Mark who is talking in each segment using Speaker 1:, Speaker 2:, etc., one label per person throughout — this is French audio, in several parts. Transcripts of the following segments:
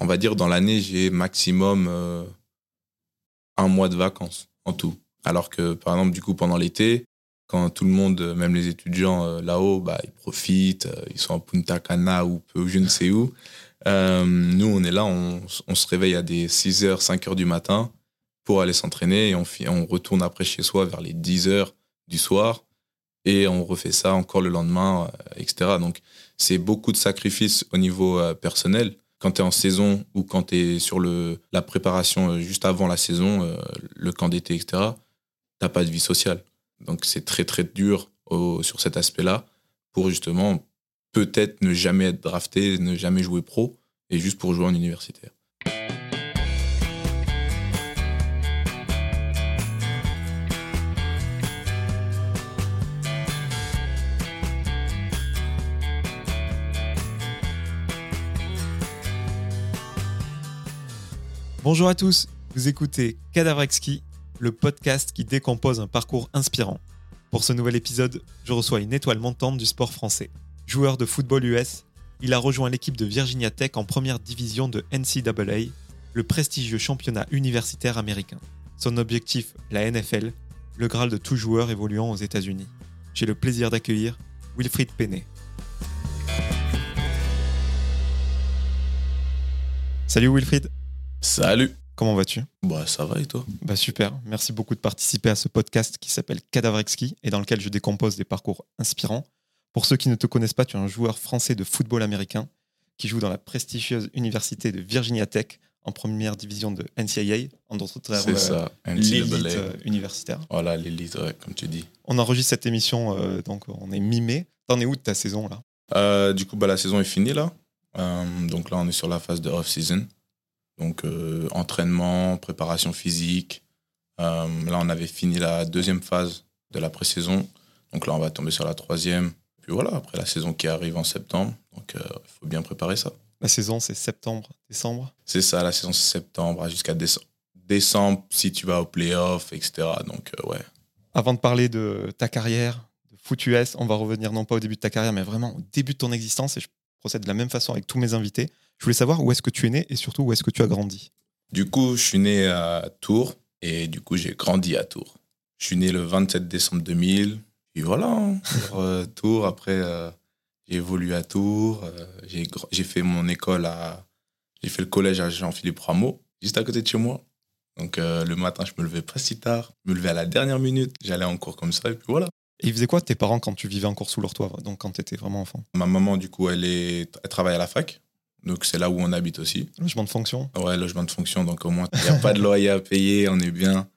Speaker 1: on va dire dans l'année, j'ai maximum euh, un mois de vacances en tout. Alors que, par exemple, du coup, pendant l'été, quand tout le monde, même les étudiants euh, là-haut, bah, ils profitent, euh, ils sont en Punta Cana ou peu, je ne sais où. nous, on est là, on, on, se réveille à des 6h, 5h du matin pour aller s'entraîner et on, on retourne après chez soi vers les 10h du soir et on refait ça encore le lendemain, etc. Donc, c'est beaucoup de sacrifices au niveau personnel quand tu es en saison ou quand tu es sur la préparation euh, juste avant la saison, euh, le camp d'été, etc., t'as pas de vie sociale. Donc c'est très très dur sur cet aspect-là pour justement peut-être ne jamais être drafté, ne jamais jouer pro et juste pour jouer en universitaire.
Speaker 2: Bonjour à tous, vous écoutez Cadavrexki, le podcast qui décompose un parcours inspirant. Pour ce nouvel épisode, je reçois une étoile montante du sport français. Joueur de football US, il a rejoint l'équipe de Virginia Tech en première division de NCAA, le prestigieux championnat universitaire américain. Son objectif, la NFL, le Graal de tout joueur évoluant aux États-Unis. J'ai le plaisir d'accueillir Wilfried Penney. Salut Wilfried.
Speaker 1: Salut.
Speaker 2: Comment vas-tu?
Speaker 1: Bah ça va et toi?
Speaker 2: Bah super. Merci beaucoup de participer à ce podcast qui s'appelle Cadavrexki et dans lequel je décompose des parcours inspirants. Pour ceux qui ne te connaissent pas, tu es un joueur français de football américain qui joue dans la prestigieuse université de Virginia Tech en première division de NCAA, en d'autres termes,
Speaker 1: ça,
Speaker 2: l'élite euh, universitaire.
Speaker 1: Voilà, l'élite, comme tu dis.
Speaker 2: On enregistre cette émission, euh, donc on est mi-mai. T'en es où de ta saison là?
Speaker 1: Euh, Du coup, bah, la saison est finie là. donc là, on est sur la phase de off-season. Donc euh, entraînement, préparation physique. Euh, là, on avait fini la deuxième phase de la pré-saison. Donc là, on va tomber sur la troisième. Puis voilà, après la saison qui arrive en septembre. Donc euh, il faut bien préparer ça.
Speaker 2: La saison, c'est septembre, décembre?
Speaker 1: C'est ça, la saison, c'est septembre jusqu'à décembre. Décembre, si tu vas au playoff, etc. Donc ouais.
Speaker 2: Avant de parler de ta carrière, de foot US, on va revenir non pas au début de ta carrière, mais vraiment au début de ton existence. Et je procède de la même façon avec tous mes invités. Je voulais savoir où est-ce que tu es né et surtout où est-ce que tu as grandi.
Speaker 1: Du coup, je suis né à Tours et du coup, j'ai grandi à Tours. Je suis né le 27 décembre 2000. Et voilà, hein. euh, Tours. Après, euh, j'ai évolué à Tours. Euh, j'ai fait mon école à. J'ai fait le collège à Jean-Philippe Rameau, juste à côté de chez moi. Donc le matin, je me levais pas si tard. Je me levais à la dernière minute. J'allais en cours comme ça et puis voilà.
Speaker 2: Et ils faisaient quoi tes parents quand tu vivais encore sous leur toit, donc quand tu étais vraiment enfant?
Speaker 1: Ma maman, du coup, elle, est, elle travaille à la fac. Donc c'est là où on habite aussi.
Speaker 2: Logement de fonction
Speaker 1: Ouais, logement de fonction. Donc au moins, il n'y a pas de loyer à payer, on est bien.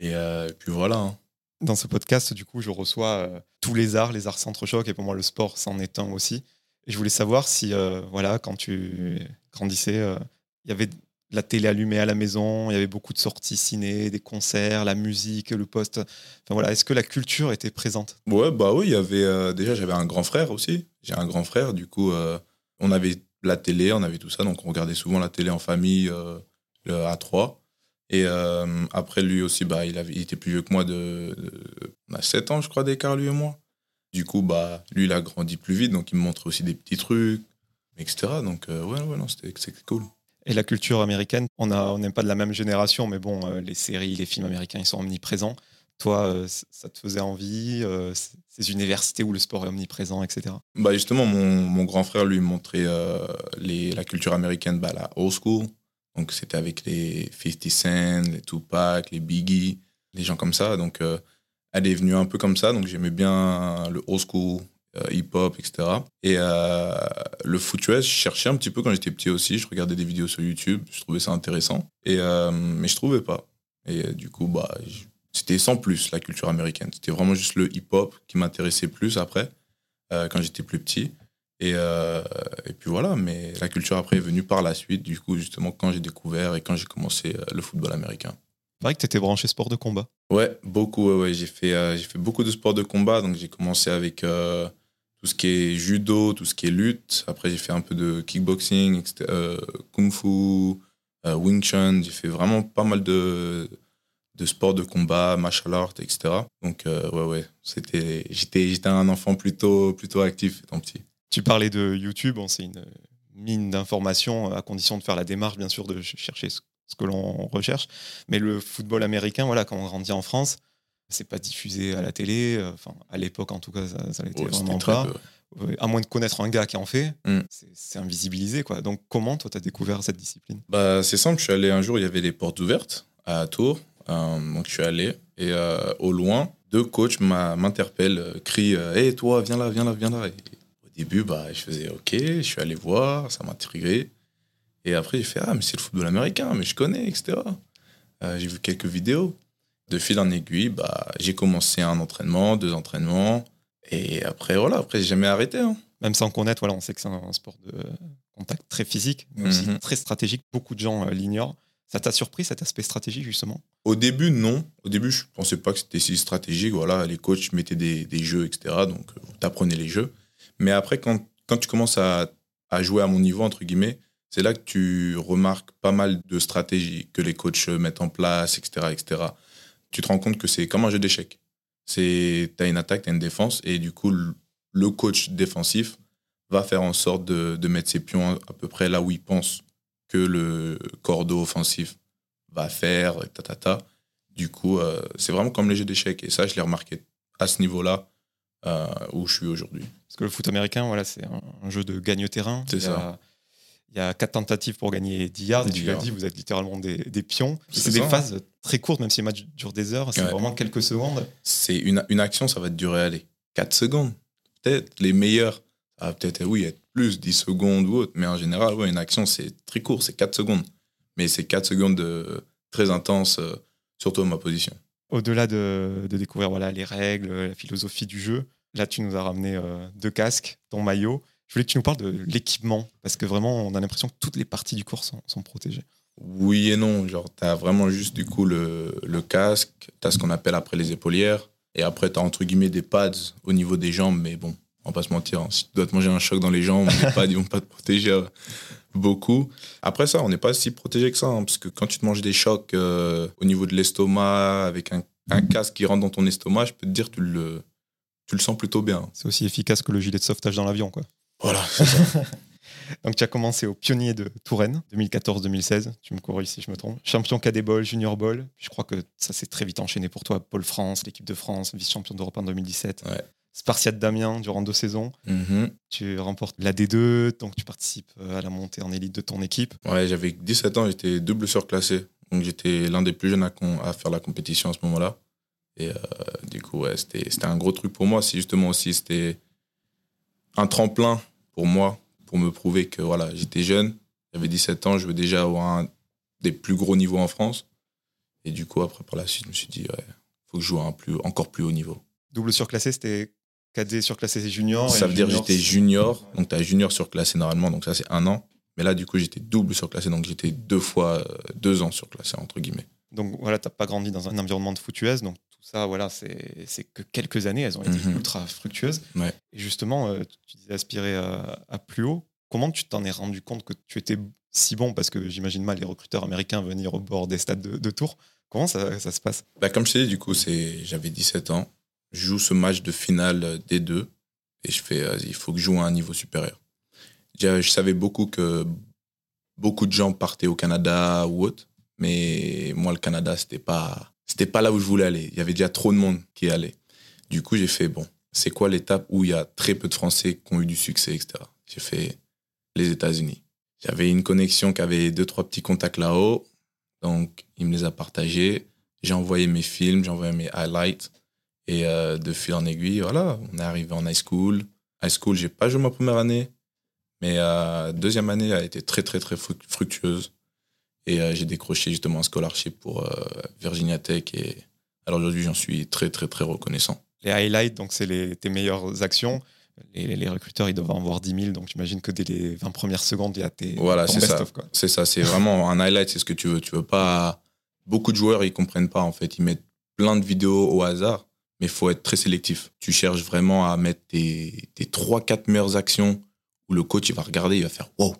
Speaker 1: Et, euh, puis voilà. Hein.
Speaker 2: Dans ce podcast, du coup, je reçois euh, tous les arts, les arts centre-choc, et pour moi, le sport, c'en est un aussi. Et je voulais savoir si, euh, voilà, quand tu grandissais, il y avait la télé allumée à la maison, il y avait beaucoup de sorties ciné, des concerts, la musique, le poste. Enfin voilà, est-ce que la culture était présente?
Speaker 1: Ouais, bah oui, il y avait déjà j'avais un grand frère aussi. J'ai un grand frère, du coup on avait la télé, on avait tout ça, donc on regardait souvent la télé en famille euh, à trois. Et euh, après, lui aussi, bah, il, était plus vieux que moi, de, on a 7 ans, je crois, d'écart, lui et moi. Du coup, bah, lui, il a grandi plus vite, donc il me montrait aussi des petits trucs, etc. Donc, euh, ouais, ouais, non, c'était cool.
Speaker 2: Et la culture américaine, on n'est pas de la même génération, mais bon, les séries, les films américains, ils sont omniprésents. Toi, euh, ça te faisait envie euh, Ces universités où le sport est omniprésent, etc.
Speaker 1: Bah justement, mon, grand frère lui montrait euh, la culture américaine, bah, la old school. Donc c'était avec les 50 Cent, les Tupac, les Biggie, les gens comme ça. Donc elle est venue un peu comme ça. Donc j'aimais bien le old school, hip-hop, etc. Et le foot je cherchais un petit peu quand j'étais petit aussi. Je regardais des vidéos sur YouTube, je trouvais ça intéressant. Et, mais je trouvais pas. Et du coup, bah, c'était sans plus la culture américaine. C'était vraiment juste le hip-hop qui m'intéressait plus après, euh, quand j'étais plus petit. Et, euh, et, puis voilà, mais la culture après est venue par la suite, du coup, justement, quand j'ai découvert et quand j'ai commencé euh, le football américain.
Speaker 2: C'est vrai que tu étais branché sport de combat
Speaker 1: Ouais, beaucoup. Ouais, J'ai fait, j'ai fait beaucoup de sports de combat. Donc, j'ai commencé avec tout ce qui est judo, tout ce qui est lutte. Après, j'ai fait un peu de kickboxing, kung fu, wing chun. J'ai fait vraiment pas mal de, de sport de combat, martial art, etc. Donc, euh, ouais, ouais, c'était, j'étais, j'étais un enfant plutôt, plutôt actif étant petit.
Speaker 2: Tu parlais de YouTube, c'est une mine d'informations à condition de faire la démarche, bien sûr, de chercher ce, que l'on recherche. Mais le football américain, voilà, quand on grandit en France, c'est pas diffusé à la télé. Euh, enfin, à l'époque, en tout cas, ça, ça l'était vraiment pas. À moins de connaître un gars qui en fait, mm. c'est invisibilisé. Quoi. Donc, comment, toi, tu as découvert cette discipline?
Speaker 1: Bah, C'est simple. Je suis allé un jour, il y avait les portes ouvertes à Tours. Euh, donc, je suis allé. Et euh, au loin, deux coachs m'interpellent, crient Hé, toi, viens là, viens là, viens là. au début, bah, je faisais OK, je suis allé voir, ça m'a intrigué. Et après, j'ai fait Ah, mais c'est le football américain, mais je connais, etc. j'ai vu quelques vidéos de fil en aiguille, bah, j'ai commencé un entraînement, deux entraînements. Et après, voilà, après, j'ai jamais arrêté. Hein.
Speaker 2: Même sans connaître, voilà, on sait que c'est un sport de contact très physique, mais aussi mhm. très stratégique. Beaucoup de gens euh, l'ignorent. Ça t'a surpris cet aspect stratégique, justement?
Speaker 1: Au début, non. Au début, je pensais pas que c'était si stratégique. Voilà, les coachs mettaient des, des jeux, etc. Donc, euh, tu apprenais les jeux. Mais après, quand, quand tu commences à, à jouer à mon niveau, entre guillemets, c'est là que tu remarques pas mal de stratégies que les coachs mettent en place, etc. etc tu te rends compte que c'est comme un jeu d'échecs. C'est, as une attaque, tu as une défense, et du coup, le coach défensif va faire en sorte de, mettre ses pions à peu près là où il pense que le cordeau offensif va faire, ta, ta, ta. Du coup, euh, c'est vraiment comme les jeux d'échecs. Et ça, je l'ai remarqué à ce niveau-là euh, où je suis aujourd'hui.
Speaker 2: Parce que le foot américain, voilà, c'est un, jeu de gagne-terrain.
Speaker 1: C'est ça.
Speaker 2: Il y a quatre tentatives pour gagner 10 yards. Et tu l'as dit, vous êtes littéralement des, des pions. C'est des phases très courtes, même si le match dure des heures. C'est vraiment quelques secondes.
Speaker 1: C'est une, une, action, ça va te durer, allez, 4 secondes. Peut-être les meilleurs, ça va peut-être, oui, être plus, 10 secondes ou autre. Mais en général, ouais, une action, c'est très court, c'est 4 secondes. Mais c'est 4 secondes de, très intenses, euh, surtout à ma position.
Speaker 2: Au-delà de, de, découvrir voilà, les règles, la philosophie du jeu, là, tu nous as ramené euh, deux casques, ton maillot. Je voulais que tu nous parles de l'équipement, parce que vraiment, on a l'impression que toutes les parties du corps sont, sont protégées.
Speaker 1: Oui et non. Genre, tu as vraiment juste du coup le, le casque, tu as ce qu'on appelle après les épaulières, et après, tu as entre guillemets des pads au niveau des jambes, mais bon, on va pas se mentir, hein. si tu dois te manger un choc dans les jambes, ils vont pas te protéger euh, beaucoup. Après ça, on n'est pas si protégé que ça, hein, parce que quand tu te manges des chocs euh, au niveau de l'estomac, avec un, un, casque qui rentre dans ton estomac, je peux te dire, tu le, tu le sens plutôt bien.
Speaker 2: C'est aussi efficace que le gilet de sauvetage dans l'avion, quoi.
Speaker 1: Voilà, c'est ça.
Speaker 2: Donc, tu as commencé au pionnier de Touraine, 2014-2016. Tu me corriges si je me trompe. Champion cadet ball, junior ball. Je crois que ça s'est très vite enchaîné pour toi. Pôle France, l'équipe de France, vice-champion d'Europe en 2017. Ouais. Spartiate Damien durant deux saisons. Mm-hmm. Tu remportes la D2, donc tu participes euh, à la montée en élite de ton équipe.
Speaker 1: Ouais, j'avais 17 ans, j'étais double surclassé. Donc j'étais l'un des plus jeunes à, à, faire la compétition à ce moment-là. Et euh, du coup, ouais, c'était un gros truc pour moi. C'est justement aussi, c'était un tremplin pour moi, pour me prouver que voilà, j'étais jeune, j'avais 17 ans, je veux déjà avoir un des plus gros niveaux en France. Et du coup, après, par la suite, je me suis dit, il faut que je joue à un plus, encore plus haut niveau.
Speaker 2: Double surclassé, c'était cadet surclassé junior
Speaker 1: Ça veut dire j'étais junior, donc tu as junior surclassé normalement, donc ça c'est un an. Mais là, du coup, j'étais double surclassé, donc j'étais deux fois, euh, deux ans surclassé, entre guillemets.
Speaker 2: Donc voilà, tu n'as pas grandi dans un environnement de foot donc tout ça, voilà, c'est que quelques années, elles ont été mhm. ultra fructueuses. Et justement, euh, tu disais aspirer à, plus haut. Comment tu t'en es rendu compte que tu étais si bon? Parce que j'imagine mal les recruteurs américains venir au bord des stades de, Tours. Comment ça, ça se passe?
Speaker 1: Bah, Comme je t'ai dit, du coup, j'avais 17 ans. Joue ce match de finale des deux et je fais, il faut que je joue à un niveau supérieur. Je, je savais beaucoup que beaucoup de gens partaient au Canada ou autre, mais moi, le Canada, c'était pas c'était pas là où je voulais aller. Il y avait déjà trop de monde qui allait. Du coup, j'ai fait, bon, c'est quoi l'étape où il y a très peu de Français qui ont eu du succès, etc. J'ai fait les États-Unis. J'avais une connexion qui avait deux, trois petits contacts là-haut. Donc, il me les a partagés. J'ai envoyé mes films, j'ai envoyé mes highlights. Et euh, de fil en aiguille, voilà, on est arrivé en high school. High school, j'ai pas joué ma première année. Mais euh, deuxième année a été très, très, très fructueuse. Et euh, j'ai décroché justement un scholarship pour euh, Virginia Tech. Et alors aujourd'hui, j'en suis très, très, très reconnaissant.
Speaker 2: Les highlights, donc c'est tes meilleures actions. Les, les, recruteurs, ils doivent en voir 10 000. Donc j'imagine que dès les 20 premières secondes, il y a tes.
Speaker 1: Voilà, c'est ça. C'est ça. C'est vraiment un highlight, c'est ce que tu veux. Tu veux pas. Beaucoup de joueurs, ils comprennent pas en fait. Ils mettent plein de vidéos au hasard, mais il faut être très sélectif. Tu cherches vraiment à mettre tes, tes 3-4 meilleures actions où le coach il va regarder, il va faire wow,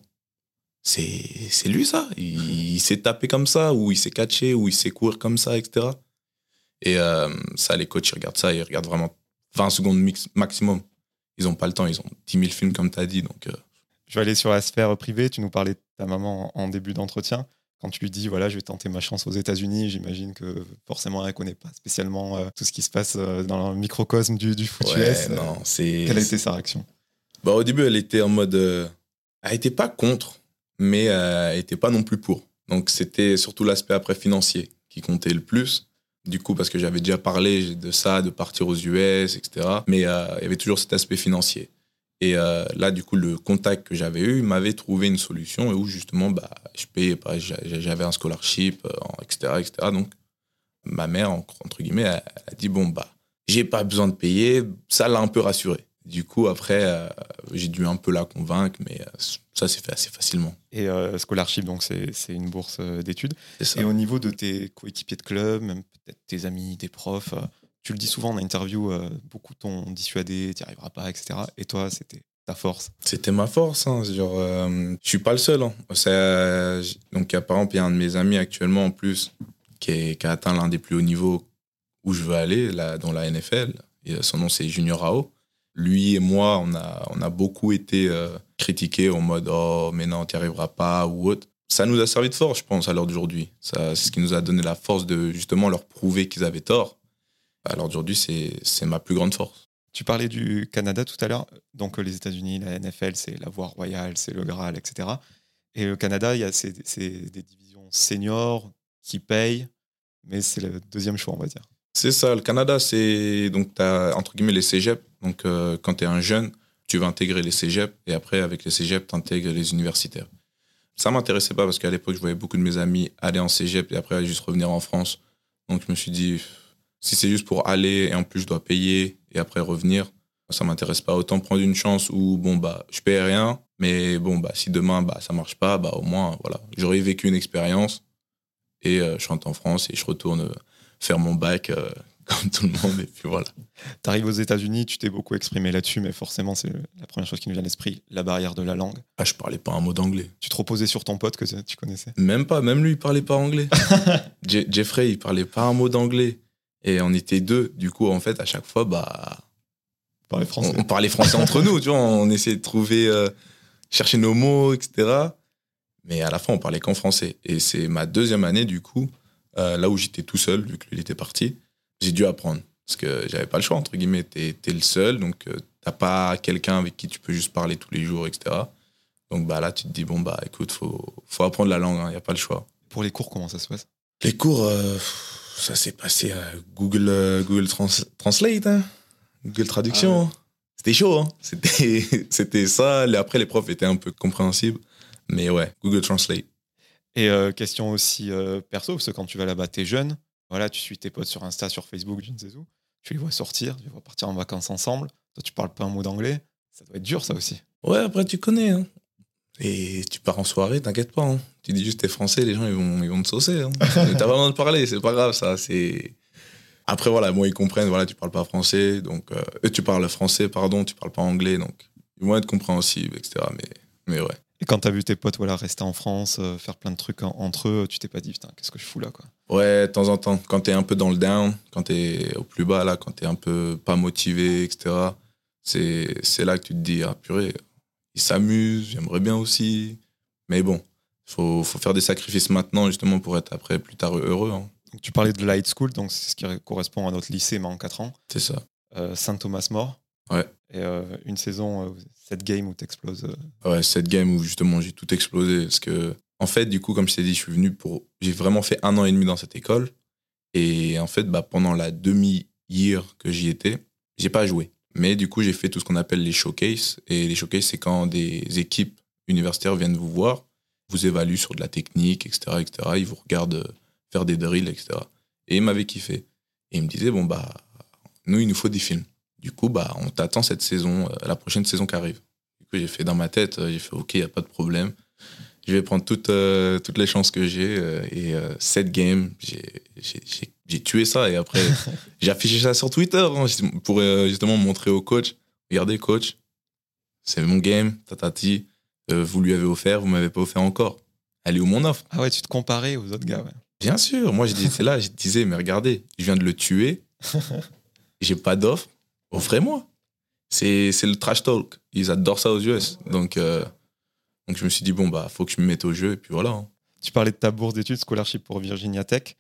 Speaker 1: c'est lui ça. Il, s'est tapé comme ça, ou il s'est catché, ou il s'est courir comme ça, etc. Et euh, ça, les coachs, ils regardent ça, ils regardent vraiment 20 secondes maximum. Ils n'ont pas le temps, ils ont 10 000 films, comme tu as dit. Donc, euh.
Speaker 2: Je vais aller sur la sphère privée. Tu nous parlais de ta maman en début d'entretien. Quand tu lui dis, voilà, je vais tenter ma chance aux États-Unis, j'imagine que forcément, elle ne connaît pas spécialement euh, tout ce qui se passe euh, dans le microcosme du, du foot US.
Speaker 1: Non.
Speaker 2: Quelle a été sa réaction?
Speaker 1: Bah, Au début, elle était en mode. elle n'était pas contre, mais elle n'était pas non plus pour. Donc, c'était surtout l'aspect après financier qui comptait le plus. Du coup, parce que j'avais déjà parlé de ça, de partir aux US, etc. Mais il y avait toujours cet aspect financier. Et euh, là, du coup, le contact que j'avais eu m'avait trouvé une solution où justement, bah, je payais pas, j'avais un scholarship, etc., euh, etc. Donc, ma mère, entre guillemets, elle, a dit bon bah, j'ai pas besoin de payer. Ça l'a un peu rassuré. Du coup, après, euh, j'ai dû un peu la convaincre, mais ça s'est fait assez facilement.
Speaker 2: Et scholarship, donc c'est une bourse d'études. Et au niveau de tes coéquipiers de club, même peut-être tes amis, tes profs, tu le dis souvent en interview, euh, beaucoup t'ont dissuadé, tu n'y arriveras pas, etc. Et toi, c'était ta force
Speaker 1: C'était ma force. Hein. Genre, euh, je suis pas le seul. Hein. donc, par exemple, il y a un de mes amis actuellement, en plus, qui, a atteint l'un des plus hauts niveaux où je veux aller, là, dans la NFL. Son nom, c'est Junior Rao. Lui et moi, on a, beaucoup été euh, critiqués en mode Oh, mais non, tu n'y arriveras pas ou autre. Ça nous a servi de force, je pense, à l'heure d'aujourd'hui. C'est ce qui nous a donné la force de justement leur prouver qu'ils avaient tort alors aujourd'hui, c'est ma plus grande force.
Speaker 2: Tu parlais du Canada tout à l'heure. Donc les États-Unis, la NFL, c'est la voie royale, c'est le Graal, etc. Et le Canada, il y a des divisions seniors qui payent, mais c'est le deuxième choix, on va dire.
Speaker 1: C'est ça. Le Canada, c'est donc tu as entre guillemets les cégeps. Donc euh, quand tu es un jeune, tu vas intégrer les cégeps et après avec les cégeps, tu intègres les universitaires. Ça m'intéressait pas parce qu'à l'époque, je voyais beaucoup de mes amis aller en cégep et après juste revenir en France. Donc je me suis dit, si c'est juste pour aller et en plus je dois payer et après revenir, ça m'intéresse pas. Autant prendre une chance où bon bah je paye rien, mais bon bah si demain bah ça marche pas, bah au moins voilà, j'aurais vécu une expérience et euh, je rentre en France et je retourne euh, faire mon bac euh, comme tout le monde et puis voilà.
Speaker 2: Tu arrives aux États-Unis, tu t'es beaucoup exprimé là-dessus, mais forcément c'est la première chose qui nous vient à l'esprit, la barrière de la langue.
Speaker 1: Ah je parlais pas un mot d'anglais.
Speaker 2: Tu te reposais sur ton pote que tu connaissais?
Speaker 1: Même pas, même lui il parlait pas anglais. Jeffrey il parlait pas un mot d'anglais. Et on était deux. Du coup, en fait, à chaque fois, bah.
Speaker 2: On parlait français.
Speaker 1: On, parlait français entre nous, tu vois. On essayait de trouver, euh, chercher nos mots, etc. Mais à la fin, on parlait qu'en français. Et c'est ma deuxième année, du coup, euh, là où j'étais tout seul, vu que lui était parti, j'ai dû apprendre. Parce que j'avais pas le choix, entre guillemets. T'es es le seul, donc euh, t'as pas quelqu'un avec qui tu peux juste parler tous les jours, etc. Donc bah là, tu te dis, bon, bah écoute, faut, faut apprendre la langue, il hein, n'y a pas le choix.
Speaker 2: Pour les cours, comment ça se passe?
Speaker 1: Les cours ça s'est passé à Google, euh, Google Translate, hein. Google Traduction. Ah c'était chaud, hein. C'était, c'était ça. Après, les profs étaient un peu compréhensibles. Mais ouais, Google Translate.
Speaker 2: Et euh, question aussi euh, perso, parce que quand tu vas là-bas, t'es jeune. Voilà, tu suis tes potes sur Insta, sur Facebook, je ne sais où. Tu les vois sortir, tu les vois partir en vacances ensemble. Toi, tu parles pas un mot d'anglais. Ça doit être dur, ça aussi.
Speaker 1: Ouais, après, tu connais. Hein. Et tu pars en soirée, t'inquiète pas. Hein. Tu dis juste t'es français, les gens ils vont, ils vont te saucer. Hein. T'as pas besoin de parler, c'est pas grave ça. C'est après voilà, moi ils comprennent. Voilà, tu parles pas français, donc euh, tu parles français, pardon, tu parles pas anglais, donc ils vont être compréhensifs, etc. Mais mais ouais.
Speaker 2: Et quand t'as vu tes potes voilà rester en France, euh, faire plein de trucs entre eux, tu t'es pas dit putain qu'est-ce que je fous là quoi.
Speaker 1: Ouais, de temps en temps, quand t'es un peu dans le down, quand t'es au plus bas là, quand t'es un peu pas motivé, etc. C'est c'est là que tu te dis ah purée, ils s'amusent, j'aimerais bien aussi. Mais bon, il faut, faut, faire des sacrifices maintenant justement pour être après plus tard heureux. Hein.
Speaker 2: Donc, tu parlais de Light School, donc c'est ce qui correspond à notre lycée, mais en 4 ans.
Speaker 1: C'est ça.
Speaker 2: Euh, Saint-Thomas-More.
Speaker 1: Ouais.
Speaker 2: Et euh, une saison, euh, cette game où tu exploses.
Speaker 1: Ouais, cette game où justement j'ai tout explosé. Parce que, en fait, du coup, comme je t'ai dit, je suis venu pour. J'ai vraiment fait un an et demi dans cette école. Et en fait, bah, pendant la demi-year que j'y étais, j'ai pas joué. Mais du coup, j'ai fait tout ce qu'on appelle les showcases. Et les showcases, c'est quand des équipes universitaires viennent vous voir, vous évaluent sur de la technique, etc., etc. Ils vous regardent euh, faire des drills, etc. Et ils m'avaient kiffé. Et ils me disaient, bon, bah, nous, il nous faut des films. Du coup, bah, on t'attend cette saison, euh, la prochaine saison qui arrive. Du coup, j'ai fait dans ma tête, euh, j'ai fait, OK, il n'y a pas de problème. Je vais prendre toutes, toutes les chances que j'ai. et cette game, j'ai tué ça. Et après, j'ai affiché ça sur Twitter hein, pour justement montrer au coach, regardez, coach, c'est mon game, tatati. Euh, vous lui avez offert, vous m'avez pas offert encore. Elle est où mon offre
Speaker 2: Ah ouais, tu te comparais aux autres gars. Ouais.
Speaker 1: Bien sûr, moi c'est là, je disais, mais regardez, je viens de le tuer, j'ai pas d'offre, offrez-moi. C'est le trash talk, ils adorent ça aux US. Donc, euh, Donc je me suis dit, bon, bah, faut que je me mette au jeu, et puis voilà. hein.
Speaker 2: Tu parlais de ta bourse d'études, scholarship pour Virginia Tech.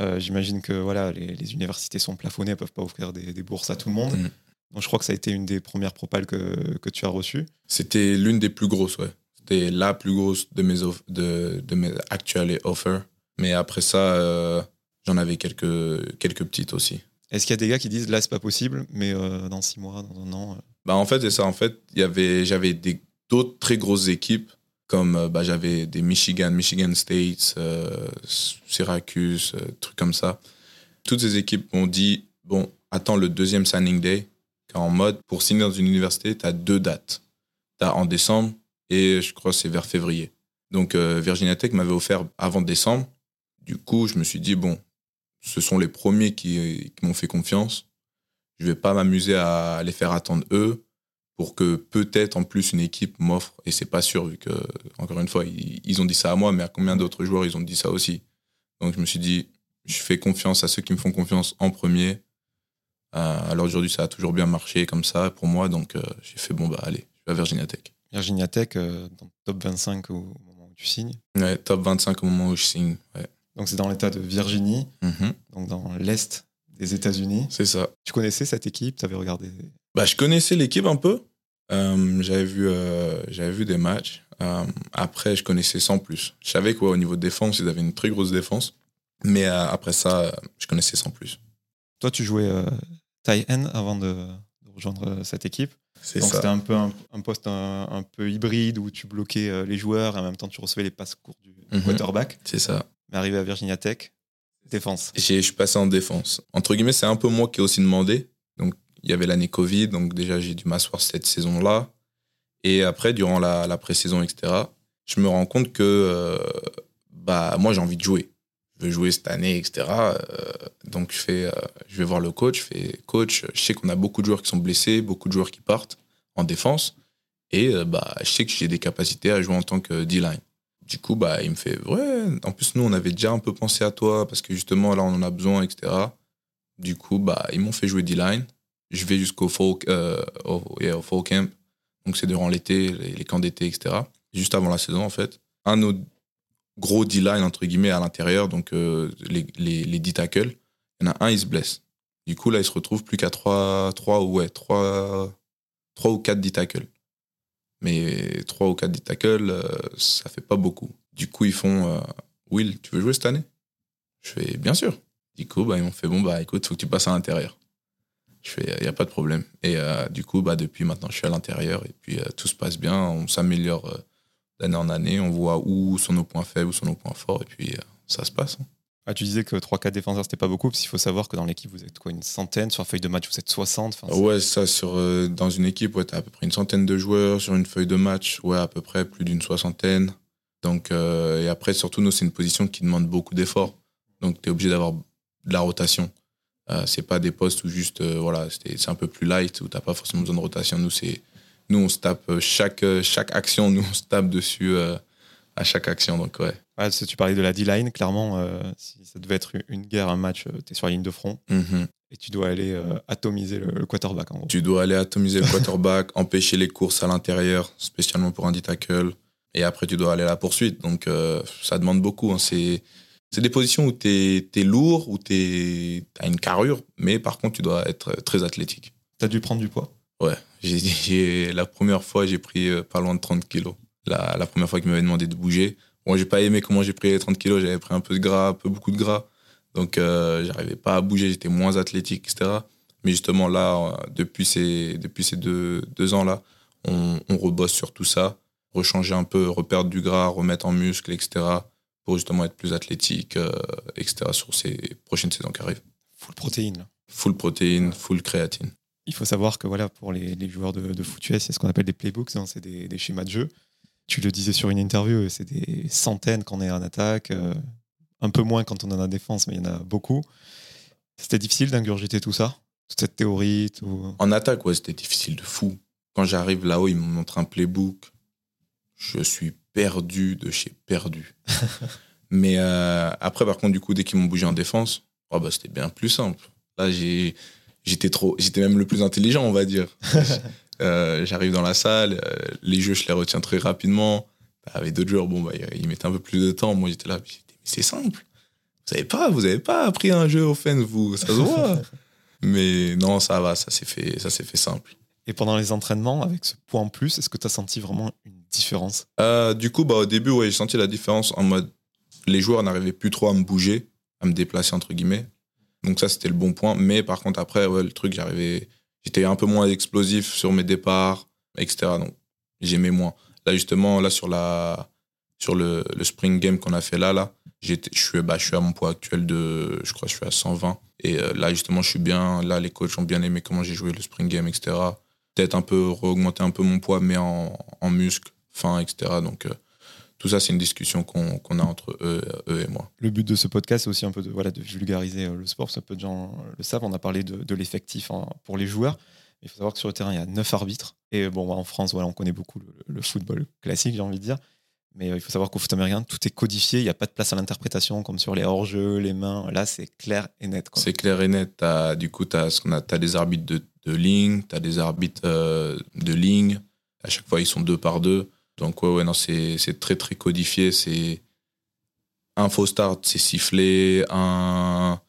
Speaker 2: Euh, J'imagine que voilà, les, les universités sont plafonnées, elles peuvent pas offrir des, des bourses à tout le monde.
Speaker 1: Mhm.
Speaker 2: Donc je crois que ça a été une des premières propales que, que tu as reçues.
Speaker 1: C'était l'une des plus grosses, ouais. C'était la plus grosse de mes, off- de, de mes actual offers. Mais après ça, euh, j'en avais quelques, quelques petites aussi.
Speaker 2: Est-ce qu'il y a des gars qui disent là c'est pas possible, mais euh, dans six mois, dans un an
Speaker 1: Bah, en fait, c'est ça. En fait, il y avait, j'avais des, d'autres très grosses équipes, comme euh, bah, j'avais des Michigan, Michigan State, euh, Syracuse, euh, trucs comme ça. Toutes ces équipes m'ont dit bon, attends le deuxième signing day, car en mode, pour signer dans une université, tu as deux dates. Tu as en décembre et je crois c'est vers février. Donc, Virginia Tech m'avait offert avant décembre. Du coup, je me suis dit bon, ce sont les premiers qui, qui m'ont fait confiance. Je vais pas m'amuser à les faire attendre eux pour que peut-être en plus une équipe m'offre, et c'est pas sûr, vu que, encore une fois, ils, ils ont dit ça à moi, mais à combien d'autres joueurs ils ont dit ça aussi. Donc je me suis dit, je fais confiance à ceux qui me font confiance en premier. Euh, alors aujourd'hui, ça a toujours bien marché comme ça pour moi, donc euh, j'ai fait, bon, bah allez, je vais à Virginia Tech.
Speaker 2: Virginia Tech euh, dans top 25 au moment où tu signes.
Speaker 1: Ouais, top 25 au moment où je signe. Ouais.
Speaker 2: Donc c'est dans l'état de Virginie,
Speaker 1: Mhm,
Speaker 2: donc dans l'est des États-Unis.
Speaker 1: c'est ça.
Speaker 2: Tu connaissais cette équipe? Tu avais regardé
Speaker 1: Bah, je connaissais l'équipe un peu. Euh, j'avais vu, euh, j'avais vu des matchs. Euh, après, je connaissais sans plus. Je savais qu'au niveau de défense, ils avaient une très grosse défense. Mais après ça, je connaissais sans plus.
Speaker 2: Toi, tu jouais tie end avant de, de rejoindre cette équipe.
Speaker 1: C'est
Speaker 2: Donc
Speaker 1: ça.
Speaker 2: c'était un peu un, un poste un, un peu hybride où tu bloquais les joueurs et en même temps tu recevais les passes courtes du
Speaker 1: Mhm.
Speaker 2: quarterback.
Speaker 1: C'est ça.
Speaker 2: Mais arrivé à Virginia Tech, défense.
Speaker 1: J'ai- Je suis passé en défense. Entre guillemets, c'est un peu moi qui ai aussi demandé. Il y avait l'année Covid. Donc, déjà, j'ai dû m'asseoir cette saison-là. Et après, durant la, la pré-saison, etc., je me rends compte que euh, bah, moi, j'ai envie de jouer. Je veux jouer cette année, etc. Euh, donc, je, fais, euh, je vais voir le coach. Je fais coach, je sais qu'on a beaucoup de joueurs qui sont blessés, beaucoup de joueurs qui partent en défense. Et bah, je sais que j'ai des capacités à jouer en tant que D-line. Du coup, bah, il me fait Ouais, en plus, nous, on avait déjà un peu pensé à toi parce que justement, là, on en a besoin, etc. Du coup, bah, ils m'ont fait jouer D-line. Je vais jusqu'au fall, euh, au, yeah, camp. Donc, c'est durant l'été, les, camps d'été, etc. Juste avant la saison, en fait. Un nos gros D-line, entre guillemets, à l'intérieur, donc euh, les, les, les D-tackles, il y en a un, il se blesse. Du coup, là, il se retrouve plus qu'à 3, 3, ouais, 3, 3 ou 4 D-tackles. Mais 3 ou 4 D-tackles, euh, ça fait pas beaucoup. Du coup, ils font euh, Will, tu veux jouer cette année? Je fais Bien sûr. Du coup, bah, ils m'ont fait Bon, bah écoute, faut que tu passes à l'intérieur. Je fais Il n'y a pas de problème. Et euh, du coup, bah, depuis maintenant, je suis à l'intérieur et puis euh, tout se passe bien. On s'améliore euh, d'année en année. On voit où sont nos points faibles, où sont nos points forts et puis euh, ça se passe. hein.
Speaker 2: Ah, tu disais que 3-4 défenseurs c'était pas beaucoup, parce qu'il faut savoir que dans l'équipe vous êtes quoi une centaine, sur la feuille de match vous êtes 60. enfin, c'est-
Speaker 1: Ouais, ça, sur, euh, dans une équipe, ouais, tu as à peu près une centaine de joueurs. Sur une feuille de match, ouais, à peu près plus d'une soixantaine. Donc, euh, et après, surtout, nous, c'est une position qui demande beaucoup d'efforts. Donc, tu es obligé d'avoir de la rotation. Euh, c'est pas des postes où juste, euh, voilà, c'est un peu plus light, où t'as pas forcément besoin de rotation. Nous, c'est, nous on se tape euh, chaque, euh, chaque action, nous, on se tape dessus euh, à chaque action. Donc, ouais.
Speaker 2: Tu parlais de la D-line, clairement, si ça devait être une guerre, un match, tu es sur la ligne de front
Speaker 1: Mhm.
Speaker 2: et tu dois aller atomiser le, le quarterback en gros.
Speaker 1: Tu dois aller atomiser le quarterback, empêcher les courses à l'intérieur, spécialement pour un D-tackle. Et après, tu dois aller à la poursuite. Donc, ça demande beaucoup. hein. C'est, c'est des positions où tu es, lourd, où tu as une carrure, mais par contre, tu dois être très athlétique.
Speaker 2: T'as dû prendre du poids?
Speaker 1: Ouais. J'ai- la première fois, j'ai pris euh, pas loin de 30 kilos. La, la première fois qu'il m'avait demandé de bouger. Bon, j'ai pas aimé comment j'ai pris les 30 kilos. J'avais pris un peu de gras, un peu beaucoup de gras. Donc, euh, j'arrivais pas à bouger. J'étais moins athlétique, etc. Mais justement, là, euh, depuis ces, depuis ces deux, deux ans-là, on, on rebosse sur tout ça. Rechanger un peu, reperdre du gras, remettre en muscle, etc. Pour justement être plus athlétique, euh, etc. sur ces prochaines saisons qui arrivent.
Speaker 2: Full protéine.
Speaker 1: Full protéine, full créatine.
Speaker 2: Il faut savoir que voilà, pour les, les joueurs de, de foot US, c'est ce qu'on appelle des playbooks, hein, c'est des, des schémas de jeu. Tu le disais sur une interview, c'est des centaines quand on est en attaque, euh, un peu moins quand on est en défense, mais il y en a beaucoup. C'était difficile d'ingurgiter tout ça, toute cette théorie, tout.
Speaker 1: En attaque, ouais, c'était difficile de fou. Quand j'arrive là-haut, ils me montrent un playbook. Je suis perdu de chez perdu. Mais euh, après, par contre, du coup, dès qu'ils m'ont bougé en défense, oh, bah, c'était bien plus simple. Là, j'étais trop, j'étais même le plus intelligent, on va dire. Euh, j'arrive dans la salle, euh, les jeux, je les retiens très rapidement. Avec d'autres joueurs, bon, bah, ils mettaient un peu plus de temps. Moi, j'étais là, mais c'est simple. Vous savez pas, vous avez pas appris un jeu au FN, vous, ça se voit. mais non, ça va, ça s'est fait, ça s'est fait simple.
Speaker 2: Et pendant les entraînements, avec ce poids en plus, est-ce que tu as senti vraiment une différence
Speaker 1: euh, Du coup, bah, au début, ouais, j'ai senti la différence en mode les joueurs n'arrivaient plus trop à me bouger, à me déplacer, entre guillemets. Donc ça, c'était le bon point. Mais par contre, après, ouais, le truc, j'arrivais, j'étais un peu moins explosif sur mes départs, etc. Donc j'aimais moins. Là, justement, là, sur, la, sur le, spring game qu'on a fait là, là je, suis, bah, je suis à mon poids actuel de, je crois, je suis à 120. Et euh, là, justement, je suis bien. Là, les coachs ont bien aimé comment j'ai joué le spring game, etc. Peut-être un peu augmenter un peu mon poids, mais en, en muscle, fin, etc. Donc, euh, tout ça, c'est une discussion qu'on a entre eux, eux, et moi.
Speaker 2: Le but de ce podcast, c'est aussi un peu de, voilà, de vulgariser euh, le sport. Ça peu de gens le savent. On a parlé de, de l'effectif pour les joueurs. Il faut savoir que sur le terrain, il y a neuf arbitres. Et bon, en France, voilà, on connaît beaucoup le, football classique, j'ai envie de dire. Mais euh, il faut savoir qu'au foot américain, tout est codifié. Il n'y a pas de place à l'interprétation, comme sur les hors-jeux, les mains. Là, c'est clair et net.
Speaker 1: C'est clair et net. As, du coup, tu as, as, des arbitres de, de ligne, tu as des arbitres euh, de ligne. À chaque fois, ils sont deux par deux. Donc, ouais, ouais non, c'est très, très codifié. C'est un faux start, c'est sifflé. Un,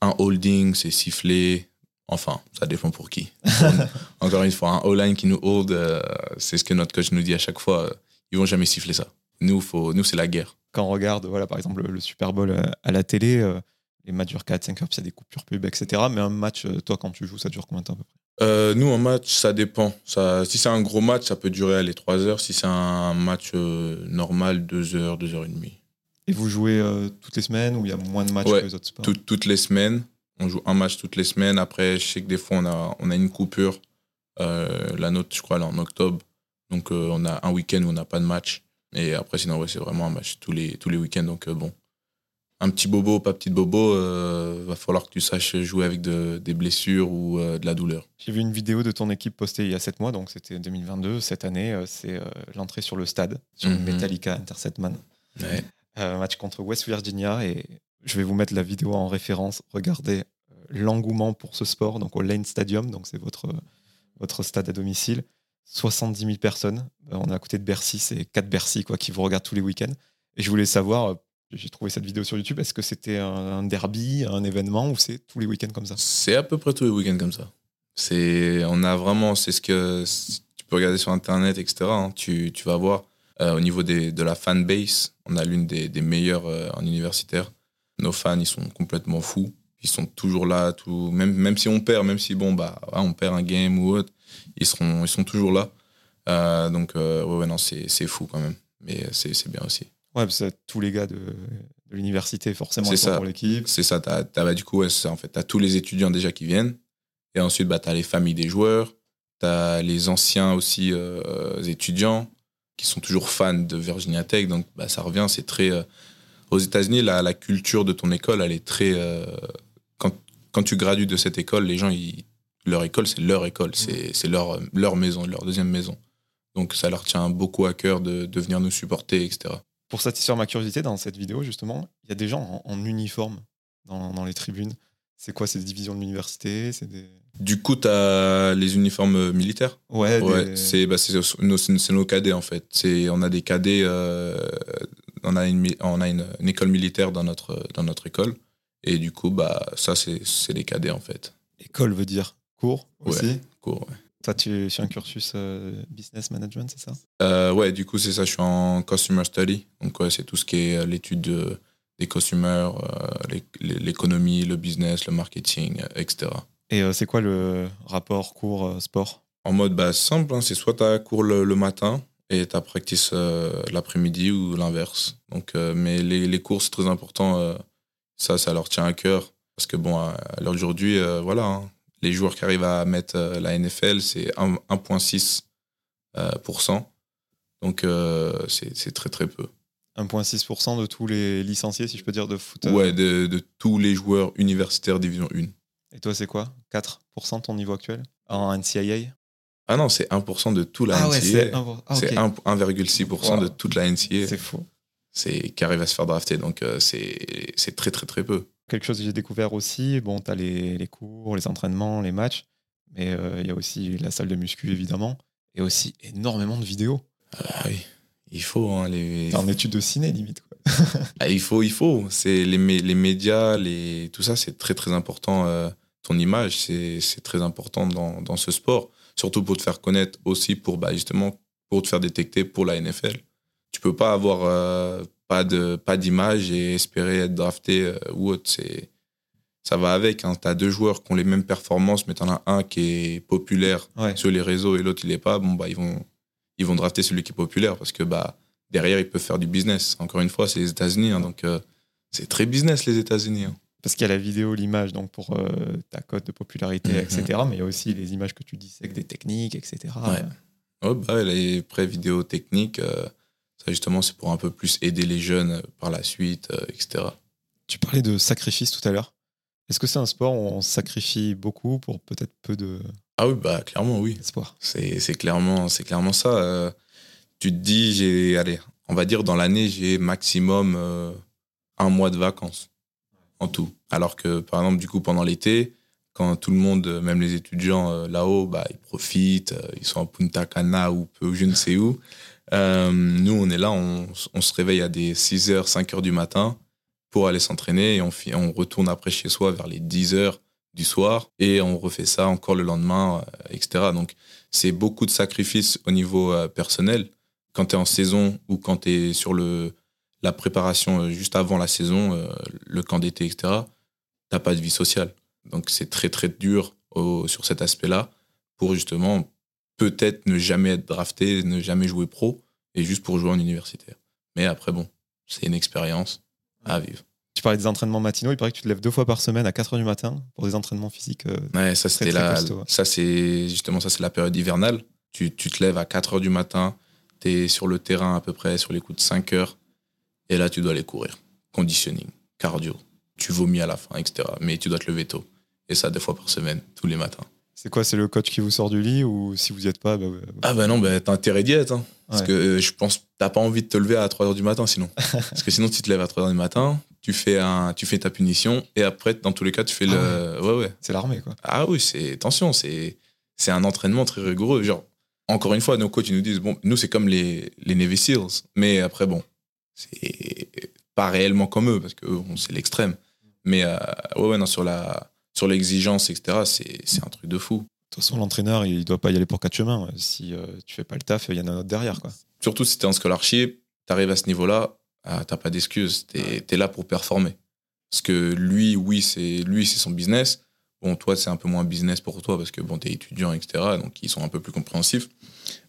Speaker 1: un holding, c'est sifflé. Enfin, ça dépend pour qui. Encore une fois, un all-line qui nous hold, euh, c'est ce que notre coach nous dit à chaque fois. Ils vont jamais siffler ça. Nous, faut, nous c'est la guerre.
Speaker 2: Quand on regarde, voilà, par exemple, le, Super Bowl euh, à la télé, euh, les matchs durent 4, 5 heures, puis il y a des coupures pub, etc. Mais un match, toi, quand tu joues, ça dure combien de temps à peu
Speaker 1: près? Nous, un match, ça dépend. Ça, si c'est un gros match, ça peut durer les 3 heures. Si c'est un match normal, 2 heures, 2 heures et demie.
Speaker 2: Et vous jouez toutes les semaines ou il y a moins de matchs que les autres sports?
Speaker 1: Toutes les semaines. On joue un match toutes les semaines. Après, je sais que des fois, on a, on a une coupure. Euh, la note, je crois, là, en octobre. Donc, euh, on a un week-end où on n'a pas de match. Et après, sinon, ouais, c'est vraiment un match tous les, tous les week-ends. Donc, euh, bon. Un petit bobo, pas petit bobo, va falloir que tu saches jouer avec des blessures ou de la douleur.
Speaker 2: J'ai vu une vidéo de ton équipe postée il y a 7 mois, donc c'était 2022. Cette année, c'est l'entrée sur le stade, sur mhm. Metallica Interceptman. Ouais. match contre West Virginia. Et je vais vous mettre la vidéo en référence. Regardez euh, l'engouement pour ce sport, donc au Lane Stadium, donc c'est votre, votre stade à domicile. 70 000 personnes. Euh, on est à côté de Bercy, c'est 4 Bercy quoi, qui vous regardent tous les week-ends. Et je voulais savoir, euh, j'ai trouvé cette vidéo sur YouTube, est-ce que c'était un derby, un événement ou c'est tous les week-ends comme ça?
Speaker 1: C'est à peu près tous les week-ends comme ça. C'est, on a vraiment, c'est ce que tu peux regarder sur Internet, etc. Hein. tu, tu, vas voir. au niveau des, de la fan base, on a l'une des, des meilleures en universitaire nos fans, ils sont complètement fous. Ils sont toujours là, tout, même, même si on perd, même si bon, bah, on perd un game ou autre, ils, seront, ils sont toujours là. Euh, donc, euh, ouais, non, c'est fou quand même. Mais c'est bien aussi.
Speaker 2: Ouais, parce que tous les gars de, de l'université, forcément,
Speaker 1: ça.
Speaker 2: pour l'équipe.
Speaker 1: C'est ça. As, bah, du coup, ouais, ça, en fait. Tu as tous les étudiants déjà qui viennent. Et ensuite, bah, tu as les familles des joueurs. Tu as les anciens aussi euh, étudiants qui sont toujours fans de Virginia Tech. Donc, bah, ça revient, c'est très aux États-Unis, la, culture de ton école, elle est très. Euh, quand, quand, tu gradues de cette école, les gens, leur école, c'est leur école, c'est leur, leur maison, leur deuxième maison. Donc ça leur tient beaucoup à cœur de, de venir nous supporter, etc.
Speaker 2: Pour satisfaire ma curiosité, dans cette vidéo, justement, il y a des gens en, uniforme dans, dans, les tribunes. C'est quoi, ces divisions de l'université des...
Speaker 1: Du coup, tu as les uniformes militaires
Speaker 2: Ouais,
Speaker 1: ouais c'est bah, nos, nos, cadets, en fait. On a des cadets euh, on a une, on a une, école militaire dans notre, dans notre école. Et du coup, bah, ça, c'est les cadets, en fait.
Speaker 2: École veut dire cours aussi
Speaker 1: ouais, cours, ouais.
Speaker 2: Toi, tu es un cursus euh, business management, c'est ça?
Speaker 1: Euh, Ouais, du coup, c'est ça. Je suis en customer study. Donc, ouais, c'est tout ce qui est euh, l'étude des customers, l'économie, le business, le marketing, etc.
Speaker 2: Et c'est quoi le rapport cours-sport
Speaker 1: En mode bah, simple, hein, c'est soit tu as cours le, le, matin, et ta practice euh, l'après-midi ou l'inverse. Donc, mais les, les, cours, c'est très important. Ça, ça leur tient à cœur. Parce que, bon, à, l'heure d'aujourd'hui, voilà, hein, les joueurs qui arrivent à mettre la NFL, c'est 1,6%. Donc, c'est très, très peu.
Speaker 2: 1,6% de tous les licenciés, si je peux dire, de foot
Speaker 1: Ouais, de, de tous les joueurs universitaires Division 1.
Speaker 2: Et toi, c'est quoi? 4% ton niveau actuel? En NCAA
Speaker 1: ah non, c'est 1% de tout la ah NCA. c'est 1,6% ah, de toute la NCA.
Speaker 2: C'est faux.
Speaker 1: C'est qui arrive à se faire drafter, donc euh, c'est très très très peu.
Speaker 2: Quelque chose que j'ai découvert aussi, bon, tu as les, les, cours, les entraînements, les matchs, mais euh, il y a aussi la salle de muscu évidemment, et aussi énormément de vidéos.
Speaker 1: Ah oui, Il faut, hein, les...
Speaker 2: En étude de ciné, limite. Quoi.
Speaker 1: Ah, il faut, il faut. C'est les, les médias, les, tout ça, c'est très, très important. euh, ton image, c'est c'est très important dans, dans ce sport. Surtout pour te faire connaître aussi, pour bah, justement, pour te faire détecter pour la NFL. Tu peux pas avoir euh, pas de pas d'image et espérer être drafté euh, ou autre. C'est ça va avec. Hein. Tu as deux joueurs qui ont les mêmes performances, mais tu en as un qui est populaire
Speaker 2: Ouais.
Speaker 1: sur les réseaux et l'autre il est pas. Bon bah ils vont ils vont drafter celui qui est populaire parce que bah derrière ils peuvent faire du business. Encore une fois, c'est les États-Unis, hein, donc euh, c'est très business les États-Unis. hein.
Speaker 2: Parce qu'il y a la vidéo, l'image, donc pour euh, ta cote de popularité,
Speaker 1: Mhm.
Speaker 2: etc. Mais il y a aussi les images que tu dissèques des techniques, etc.
Speaker 1: Ouais. Ouais, bah, les pré vidéos techniques, euh, ça justement c'est pour un peu plus aider les jeunes par la suite, euh, etc.
Speaker 2: Tu parlais de sacrifice tout à l'heure. Est-ce que c'est un sport où on sacrifie beaucoup pour peut-être peu de
Speaker 1: Ah oui, bah clairement oui.
Speaker 2: espoir
Speaker 1: C'est c'est clairement, c'est clairement ça. euh, tu te dis, j'ai, allez, on va dire dans l'année, j'ai maximum euh, un mois de vacances en tout. Alors que, par exemple, du coup, pendant l'été, quand tout le monde, même les étudiants euh, là-haut, bah, ils profitent, ils sont à Punta Cana ou peu, je ne sais où. Euh, nous, on est là, on, se réveille à des 6h, 5h du matin pour aller s'entraîner et on, retourne après chez soi vers les 10h du soir et on refait ça encore le lendemain, euh, etc. Donc, c'est beaucoup de sacrifices au niveau euh, personnel. Quand tu es en saison ou quand tu es sur le, la préparation juste avant la saison, le camp d'été, etc., t'as pas de vie sociale. Donc c'est très très dur sur cet aspect-là pour justement peut-être ne jamais être drafté, ne jamais jouer pro et juste pour jouer en universitaire. Mais après, bon, c'est une expérience à vivre.
Speaker 2: Tu parlais des entraînements matinaux, il paraît que tu te lèves deux fois par semaine à 4h du matin pour des entraînements physiques. euh,
Speaker 1: Ouais, ça c'était la,
Speaker 2: costaud,
Speaker 1: ça c'est justement ça c'est la période hivernale. Tu, tu te lèves à 4 heures du matin, tu es sur le terrain à peu près sur les coups de 5 heures et là tu dois aller courir. Conditioning, cardio. Tu vomis à la fin, etc. Mais tu dois te lever tôt. Et ça deux fois par semaine, tous les matins.
Speaker 2: C'est quoi C'est le coach qui vous sort du lit ou si vous n'y êtes pas bah,
Speaker 1: Ah bah non, bah, t'as intérêt d'y être. hein. Parce
Speaker 2: Ouais.
Speaker 1: que euh, je pense que t'as pas envie de te lever à 3 heures du matin sinon. Parce que sinon tu te lèves à 3 heures du matin, tu fais, un, tu fais ta punition et après dans tous les cas tu fais
Speaker 2: Ah
Speaker 1: le... Ouais ouais.
Speaker 2: C'est l'armée, quoi.
Speaker 1: Ah oui, c'est attention, c'est c'est un entraînement très rigoureux. Genre, encore une fois, nos coachs ils nous disent bon, nous c'est comme les les Navy Seals, mais après bon, c'est pas réellement comme eux parce que eux, bon, c'est l'extrême. Mais euh, ouais ouais non sur la sur l'exigence etc. C'est un truc de fou.
Speaker 2: De toute façon, l'entraîneur, il doit pas y aller pour quatre chemins. Si euh, tu fais pas le taf, il y en a un autre derrière, quoi.
Speaker 1: Surtout si t'es en scholarship, t'arrives à ce niveau-là, ah, t'as pas d'excuses, t'es es là pour performer. Parce que lui, oui, c'est lui, c'est son business. Bon, toi, c'est un peu moins business pour toi parce que bon, t'es étudiant, etc. Donc, ils sont un peu plus compréhensifs.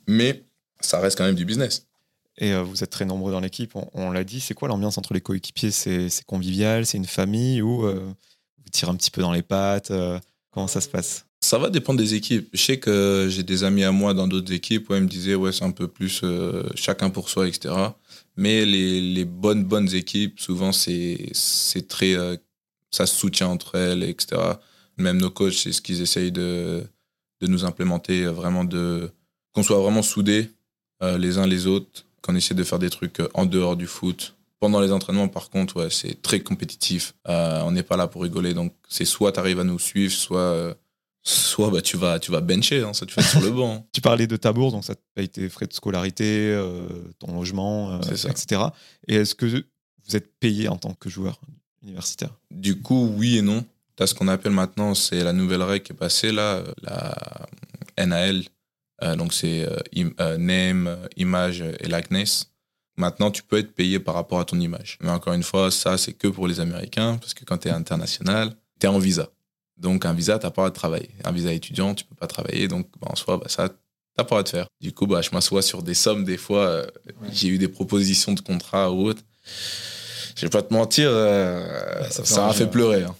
Speaker 1: Mais ça reste quand même du business.
Speaker 2: Et euh, vous êtes très nombreux dans l'équipe, on, on l'a dit. C'est quoi l'ambiance entre les coéquipiers? C'est c'est convivial? C'est une famille? Ou euh, vous tirez un petit peu dans les pattes euh, Comment ça se passe?
Speaker 1: Ça va dépendre des équipes. Je sais que j'ai des amis à moi dans d'autres équipes où ils me disaient, ouais, c'est un peu plus euh, chacun pour soi, etc. Mais les, bonnes, bonnes équipes, souvent, c'est c'est très. euh, ça se soutient entre elles, etc. Même nos coachs, c'est ce qu'ils essayent de, de nous implémenter, vraiment de. qu'on soit vraiment soudés les uns les autres, qu'on essaie de faire des trucs en dehors du foot. Pendant les entraînements, par contre, ouais, c'est très compétitif. Euh, on n'est pas là pour rigoler. Donc, c'est soit tu arrives à nous suivre, soit, euh, soit bah, tu, vas, tu vas bencher, hein, ça tu fais sur le banc. hein.
Speaker 2: Tu parlais de ta bourse, donc ça te paye tes frais de scolarité, euh, ton logement, euh, etc. Et est-ce que vous êtes payé en tant que joueur universitaire?
Speaker 1: Du coup, oui et non. Tu as ce qu'on appelle maintenant, c'est la nouvelle règle qui est passée là, la NAL. Donc, c'est name, image et likeness. Maintenant, tu peux être payé par rapport à ton image. Mais encore une fois, ça, c'est que pour les Américains, parce que quand tu es international, tu es en visa. Donc, un visa, tu pas le droit de travailler. Un visa étudiant, tu peux pas travailler. Donc, bah, en soi, bah, ça, tu pas le droit de faire. Du coup, bah, je m'assois sur des sommes. Des fois, euh, j'ai eu des propositions de contrat ou autre. Je vais pas te mentir, euh,
Speaker 2: Ouais, ça fait
Speaker 1: m'a fait
Speaker 2: ouais.
Speaker 1: pleurer. hein.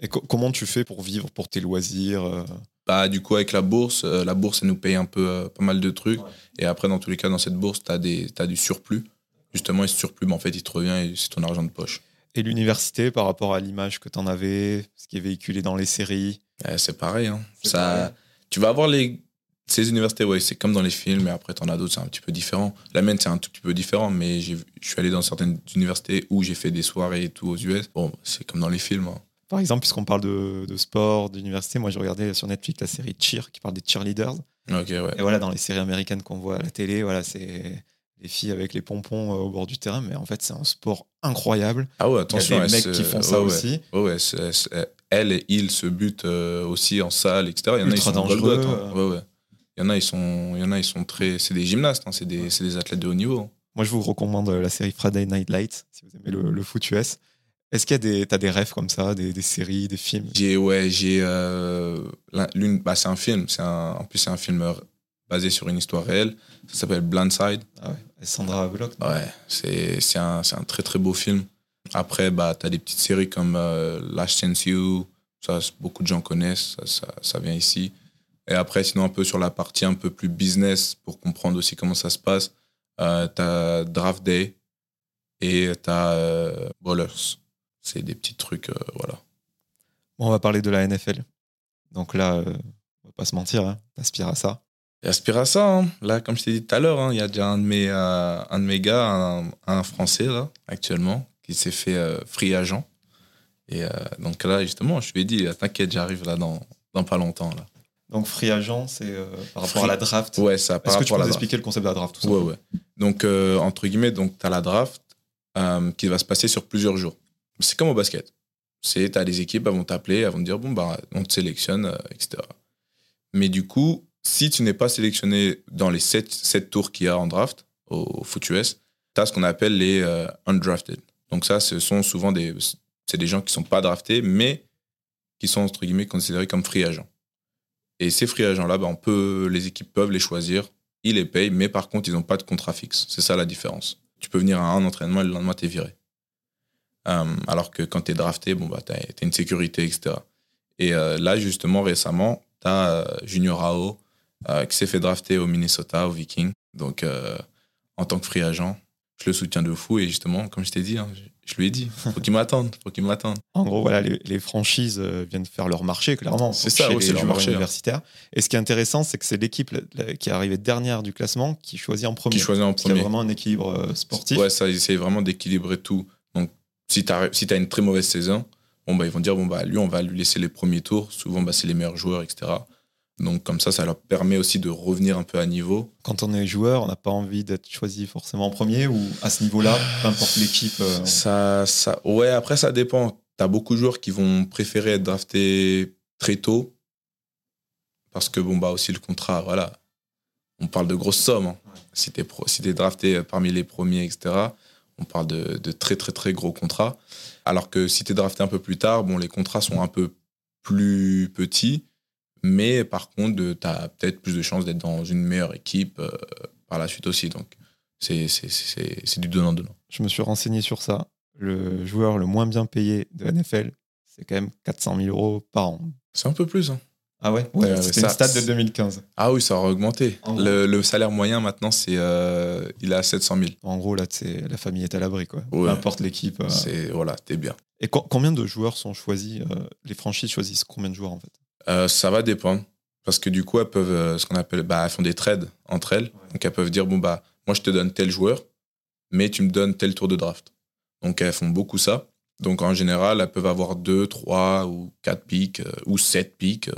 Speaker 2: Et co- comment tu fais pour vivre, pour tes loisirs euh?
Speaker 1: Bah, du coup, avec la bourse, euh, la bourse, elle nous paye un peu euh, pas mal de trucs. Et après, dans tous les cas, dans cette bourse, tu as, du surplus. Justement, et ce surplus, bah, en fait, il te revient et c'est ton argent de poche.
Speaker 2: Et l'université, par rapport à l'image que tu en avais, ce qui est véhiculé dans les séries?
Speaker 1: Euh, c'est pareil. hein. Ça,
Speaker 2: pareil.
Speaker 1: Tu vas avoir les. Ces universités, ouais, c'est comme dans les films, mais après, tu en as d'autres, c'est un petit peu différent. La mienne, c'est un tout petit peu différent, mais j'ai- je suis allé dans certaines universités où j'ai fait des soirées et tout aux US. Bon, c'est comme dans les films. hein.
Speaker 2: Par exemple, puisqu'on parle de, de sport, d'université, moi j'ai regardé sur Netflix la série Cheer qui parle des cheerleaders.
Speaker 1: Ouais.
Speaker 2: Et voilà, dans les séries américaines qu'on voit à la télé, voilà, c'est les filles avec les pompons euh, au bord du terrain, mais en fait, c'est un sport incroyable.
Speaker 1: Ah ouais,
Speaker 2: Il y a
Speaker 1: attention.
Speaker 2: des mecs
Speaker 1: se-
Speaker 2: qui font ça
Speaker 1: ouais,
Speaker 2: aussi.
Speaker 1: Ouais, elle et il se butent euh, aussi en salle, etc. Il y en a, ils sont
Speaker 2: dangereux,
Speaker 1: hein. Ouais, ouais. Il y en a, ils sont, il y en a, ils sont très. C'est des gymnastes, hein, c'est des, des athlètes de haut niveau.
Speaker 2: Moi, je vous recommande euh, la série Friday Night Lights, si vous aimez le, le foot US. Est-ce qu'il y a des, t'as des rêves comme ça, des, des séries, des films?
Speaker 1: J'ai, ouais, j'ai. euh, l'un- l'une, bah, c'est un film. C'est un, en plus, c'est un film euh, basé sur une histoire réelle. Ça s'appelle Blindside.
Speaker 2: ah ouais. Sandra Bullock?
Speaker 1: Ouais, c'est, c'est, un, c'est un très très beau film. Après, bah, tu as des petites séries comme euh, Last Chance You. Ça, beaucoup de gens connaissent. Ça, ça, ça vient ici. Et après, sinon, un peu sur la partie un peu plus business pour comprendre aussi comment ça se passe. Euh, tu as Draft Day et tu as Ballers. C'est des petits trucs, euh, voilà.
Speaker 2: Bon, on va parler de la NFL. Donc là, euh, on va pas se mentir, hein, t'aspires à ça.
Speaker 1: J'aspire à ça. hein. Là, comme je t'ai dit tout à l'heure, hein, il y a déjà un de mes, euh, un de mes gars, un, un Français, là, actuellement, qui s'est fait euh, free agent. Et donc là, justement, je lui ai dit, t'inquiète, j'arrive là dans, dans pas longtemps. Là.
Speaker 2: Donc free agent, c'est euh, par rapport à la draft.
Speaker 1: Ouais, ça,
Speaker 2: Est-ce que tu peux nous expliquer le concept de la draft tout ça
Speaker 1: Ouais, ouais. Donc, euh, entre guillemets, donc, tu as la draft euh, qui va se passer sur plusieurs jours. C'est comme au basket. C'est, tu as des équipes, elles vont t'appeler, elles vont te dire, bon, bah, on te sélectionne, euh, etc. Mais du coup, si tu n'es pas sélectionné dans les 7, sept tours qu'il y a en draft au, au foot US, tu as ce qu'on appelle les euh, undrafted. Donc ça, ce sont souvent des, c'est des gens qui sont pas draftés, mais qui sont, entre guillemets, considérés comme free agents. Et ces free agents-là, bah, on peut, les équipes peuvent les choisir, ils les payent, mais par contre, ils n'ont pas de contrat fixe. C'est ça la différence. Tu peux venir à un entraînement et le lendemain, tu es viré. Euh, alors que quand tu es drafté, bon, bah, tu as, une sécurité, etc. Et euh, là, justement, récemment, tu as Junior Ao euh, qui s'est fait drafter au Minnesota, au Viking. Donc, euh, en tant que free agent, je le soutiens de fou. Et justement, comme je t'ai dit, hein, je, lui ai dit, faut qu'il m'attende, faut qu'il m'attende.
Speaker 2: En gros, voilà, les, les franchises euh, viennent faire leur marché, clairement.
Speaker 1: C'est ça, c'est leur
Speaker 2: joueurs
Speaker 1: marché, hein.
Speaker 2: universitaires. Et ce qui est intéressant, c'est que c'est l'équipe qui est arrivée dernière du classement qui choisit en premier.
Speaker 1: Qui choisit en
Speaker 2: Parce qu'il y a
Speaker 1: premier.
Speaker 2: vraiment un équilibre euh, sportif.
Speaker 1: Ouais, ça, essayent vraiment d'équilibrer tout. Donc, si tu as, si t'as une très mauvaise saison, bon, bah, ils vont dire, bon, bah, lui, on va lui laisser les premiers tours. Souvent, bah, c'est les meilleurs joueurs, etc. Donc, comme ça, ça leur permet aussi de revenir un peu à niveau.
Speaker 2: Quand on est joueur, on n'a pas envie d'être choisi forcément en premier ou à ce niveau-là, peu importe l'équipe. euh,
Speaker 1: Ça, ça, ouais, après, ça dépend. Tu as beaucoup de joueurs qui vont préférer être draftés très tôt. Parce que, bon, bah, aussi, le contrat, voilà. On parle de grosses sommes. hein. Si tu es, si t'es drafté parmi les premiers, etc., on parle de, de très, très, très gros contrats. Alors que si tu es drafté un peu plus tard, bon, les contrats sont un peu plus petits. Mais par contre, tu as peut-être plus de chances d'être dans une meilleure équipe euh, par la suite aussi. Donc, c'est du donnant-donnant.
Speaker 2: Je me suis renseigné sur ça. Le joueur le moins bien payé de NFL, c'est quand même 400 000 euros par an.
Speaker 1: C'est un peu plus. hein.
Speaker 2: Ah ouais,
Speaker 1: Ouais, ouais,
Speaker 2: C'était une stat de 2015.
Speaker 1: Ah oui, ça aura augmenté. Le, le salaire moyen maintenant, c'est euh, il est à 700 000.
Speaker 2: En gros, là, la famille est à l'abri, quoi. Peu
Speaker 1: Ouais.
Speaker 2: importe l'équipe. euh.
Speaker 1: C'est voilà, t'es bien.
Speaker 2: Et co- combien de joueurs sont choisis euh, Les franchises choisissent combien de joueurs en fait?
Speaker 1: Ça va dépendre parce que du coup, elles peuvent ce qu'on appelle, bah, elles font des trades entre elles. Donc elles peuvent dire bon bah, moi je te donne tel joueur, mais tu me donnes tel tour de draft. Donc elles font beaucoup ça. Donc en général, elles peuvent avoir deux, trois ou quatre pics ou sept pics